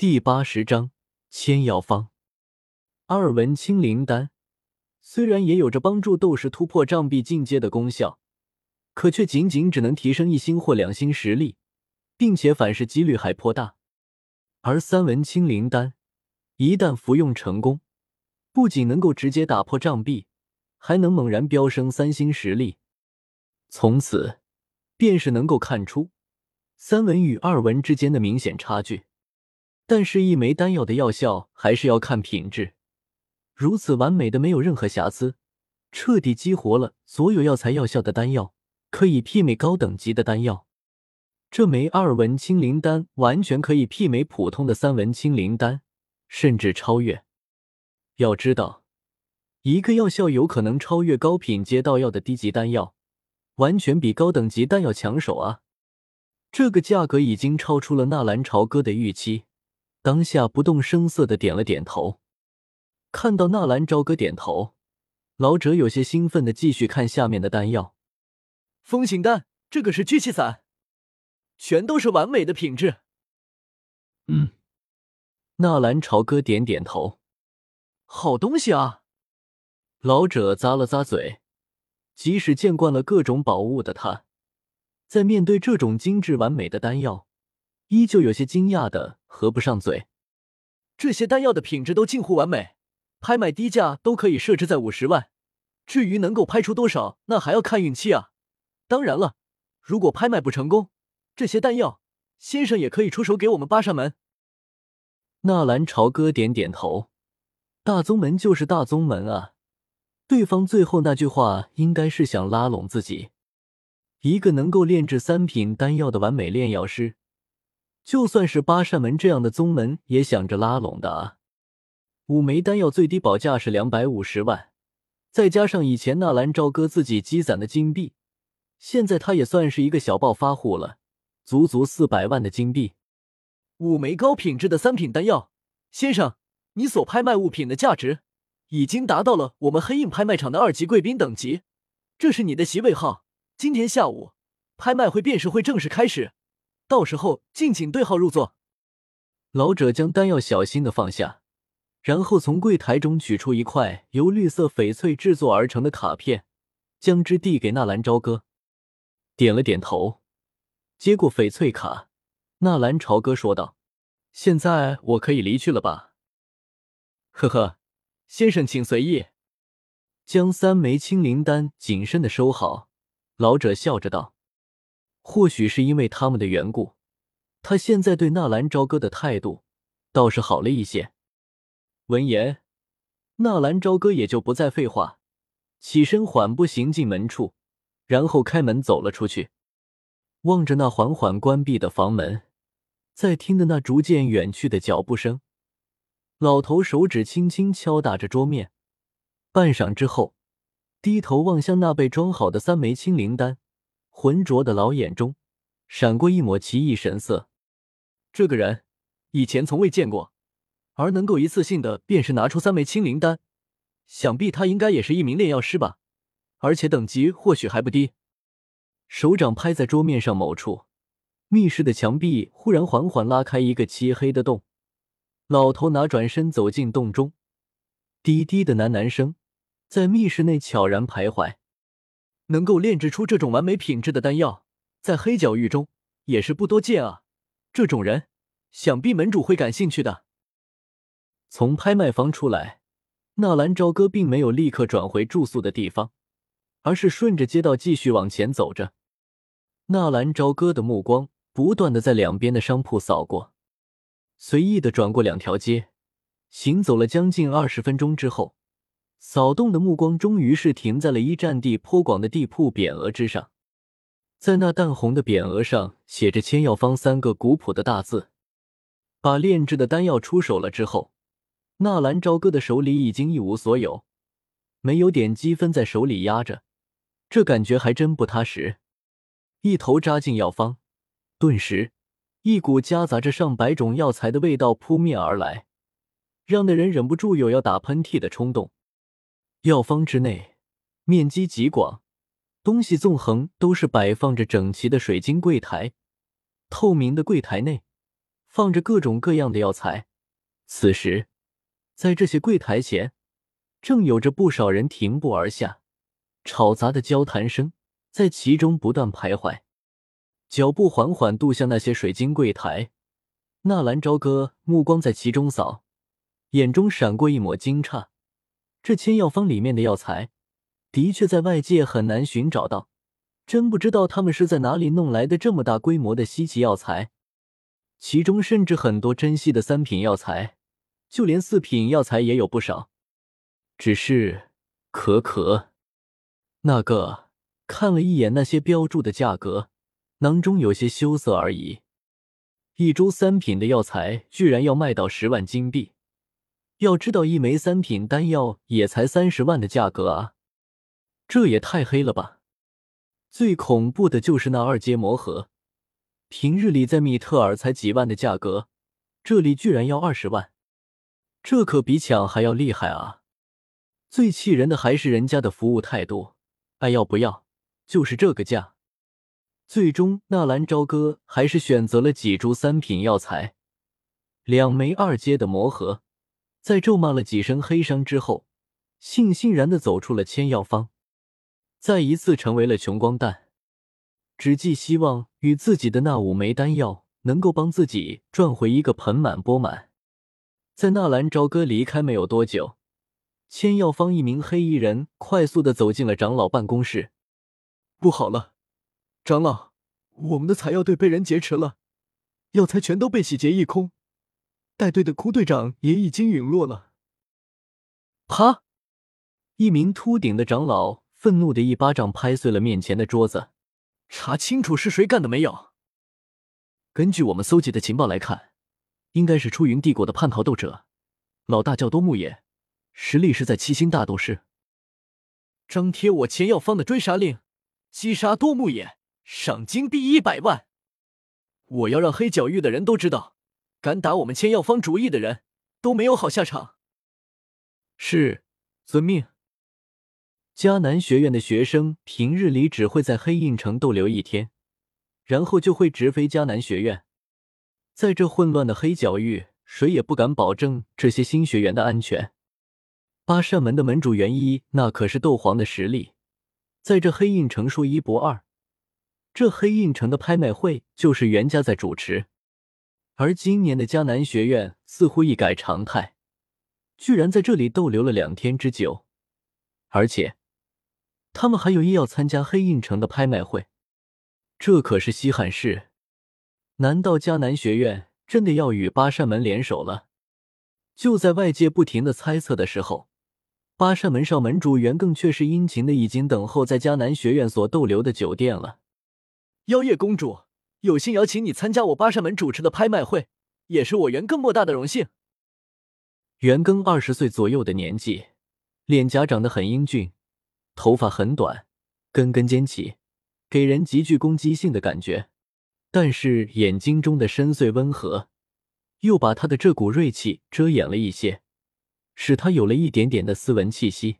第八十章千药方。二文清灵丹虽然也有着帮助斗士突破障壁境界的功效，可却仅仅只能提升一星或两星实力，并且反噬几率还颇大。而三文清灵丹一旦服用成功，不仅能够直接打破障壁，还能猛然飙升三星实力。从此，便是能够看出三文与二文之间的明显差距。但是，一枚丹药的药效还是要看品质。如此完美的、没有任何瑕疵、彻底激活了所有药材药效的丹药，可以媲美高等级的丹药。这枚二文清灵丹完全可以媲美普通的三文清灵丹，甚至超越。要知道，一个药效有可能超越高品阶道药的低级丹药，完全比高等级丹药抢手啊！这个价格已经超出了纳兰朝歌的预期。当下不动声色的点了点头，看到纳兰朝歌点头，老者有些兴奋的继续看下面的丹药。风行丹，这个是聚气散，全都是完美的品质。嗯，纳兰朝歌点点头，好东西啊。老者咂了咂嘴，即使见惯了各种宝物的他，在面对这种精致完美的丹药。依旧有些惊讶的合不上嘴，这些丹药的品质都近乎完美，拍卖低价都可以设置在五十万。至于能够拍出多少，那还要看运气啊。当然了，如果拍卖不成功，这些丹药先生也可以出手给我们八扇门。纳兰朝歌点点头，大宗门就是大宗门啊。对方最后那句话应该是想拉拢自己，一个能够炼制三品丹药的完美炼药师。就算是八扇门这样的宗门，也想着拉拢的啊。五枚丹药最低保价是两百五十万，再加上以前纳兰朝歌自己积攒的金币，现在他也算是一个小暴发户了，足足四百万的金币。五枚高品质的三品丹药，先生，你所拍卖物品的价值已经达到了我们黑印拍卖场的二级贵宾等级，这是你的席位号。今天下午拍卖会便是会正式开始。到时候敬请对号入座。老者将丹药小心的放下，然后从柜台中取出一块由绿色翡翠制作而成的卡片，将之递给纳兰朝歌，点了点头，接过翡翠卡。纳兰朝歌说道：“现在我可以离去了吧？”“呵呵，先生请随意。”将三枚清灵丹谨慎的收好，老者笑着道。或许是因为他们的缘故，他现在对纳兰朝歌的态度倒是好了一些。闻言，纳兰朝歌也就不再废话，起身缓步行进门处，然后开门走了出去。望着那缓缓关闭的房门，在听的那逐渐远去的脚步声，老头手指轻轻敲打着桌面，半晌之后，低头望向那被装好的三枚清灵丹。浑浊的老眼中闪过一抹奇异神色。这个人以前从未见过，而能够一次性的便是拿出三枚清灵丹，想必他应该也是一名炼药师吧，而且等级或许还不低。手掌拍在桌面上某处，密室的墙壁忽然缓缓拉开一个漆黑的洞。老头拿转身走进洞中，低低的喃喃声在密室内悄然徘徊。能够炼制出这种完美品质的丹药，在黑角域中也是不多见啊！这种人，想必门主会感兴趣的。从拍卖房出来，纳兰朝歌并没有立刻转回住宿的地方，而是顺着街道继续往前走着。纳兰朝歌的目光不断的在两边的商铺扫过，随意的转过两条街，行走了将近二十分钟之后。扫动的目光终于是停在了一占地颇广的地铺匾额之上，在那淡红的匾额上写着“千药方”三个古朴的大字。把炼制的丹药出手了之后，纳兰朝歌的手里已经一无所有，没有点积分在手里压着，这感觉还真不踏实。一头扎进药方，顿时一股夹杂着上百种药材的味道扑面而来，让那人忍不住有要打喷嚏的冲动。药方之内，面积极广，东西纵横，都是摆放着整齐的水晶柜台。透明的柜台内，放着各种各样的药材。此时，在这些柜台前，正有着不少人停步而下，吵杂的交谈声在其中不断徘徊。脚步缓缓渡向那些水晶柜台，纳兰朝歌目光在其中扫，眼中闪过一抹惊诧。这千药方里面的药材，的确在外界很难寻找到。真不知道他们是在哪里弄来的这么大规模的稀奇药材，其中甚至很多珍稀的三品药材，就连四品药材也有不少。只是，可可，那个看了一眼那些标注的价格，囊中有些羞涩而已。一株三品的药材居然要卖到十万金币，要知道一枚三品丹药也才三十万的价格啊，这也太黑了吧！最恐怖的就是那二阶魔核，平日里在米特尔才几万的价格，这里居然要二十万，这可比抢还要厉害啊！最气人的还是人家的服务态度，爱要不要就是这个价。最终，纳兰朝歌还是选择了几株三品药材，两枚二阶的魔核，在咒骂了几声黑商之后，悻悻然的走出了千药方。再一次成为了穷光蛋，只寄希望与自己的那五枚丹药能够帮自己赚回一个盆满钵满。在纳兰朝歌离开没有多久，千药方一名黑衣人快速的走进了长老办公室。不好了，长老，我们的采药队被人劫持了，药材全都被洗劫一空，带队的枯队长也已经陨落了。啪！一名秃顶的长老。愤怒的一巴掌拍碎了面前的桌子，查清楚是谁干的没有？根据我们搜集的情报来看，应该是出云帝国的叛逃斗者，老大叫多木野，实力是在七星大斗师。张贴我钱药方的追杀令，击杀多木野，赏金币一百万。我要让黑角域的人都知道，敢打我们千药方主意的人都没有好下场。是，遵命。迦南学院的学生平日里只会在黑印城逗留一天，然后就会直飞迦南学院。在这混乱的黑角域，谁也不敢保证这些新学员的安全。八扇门的门主元一，那可是斗皇的实力，在这黑印城说一不二。这黑印城的拍卖会就是袁家在主持，而今年的迦南学院似乎一改常态，居然在这里逗留了两天之久，而且。他们还有意要参加黑印城的拍卖会，这可是稀罕事。难道迦南学院真的要与八扇门联手了？就在外界不停的猜测的时候，八扇门上门主袁更却是殷勤的已经等候在迦南学院所逗留的酒店了。妖夜公主，有幸邀请你参加我八扇门主持的拍卖会，也是我袁更莫大的荣幸。袁更二十岁左右的年纪，脸颊长得很英俊。头发很短，根根尖起，给人极具攻击性的感觉。但是眼睛中的深邃温和，又把他的这股锐气遮掩了一些，使他有了一点点的斯文气息。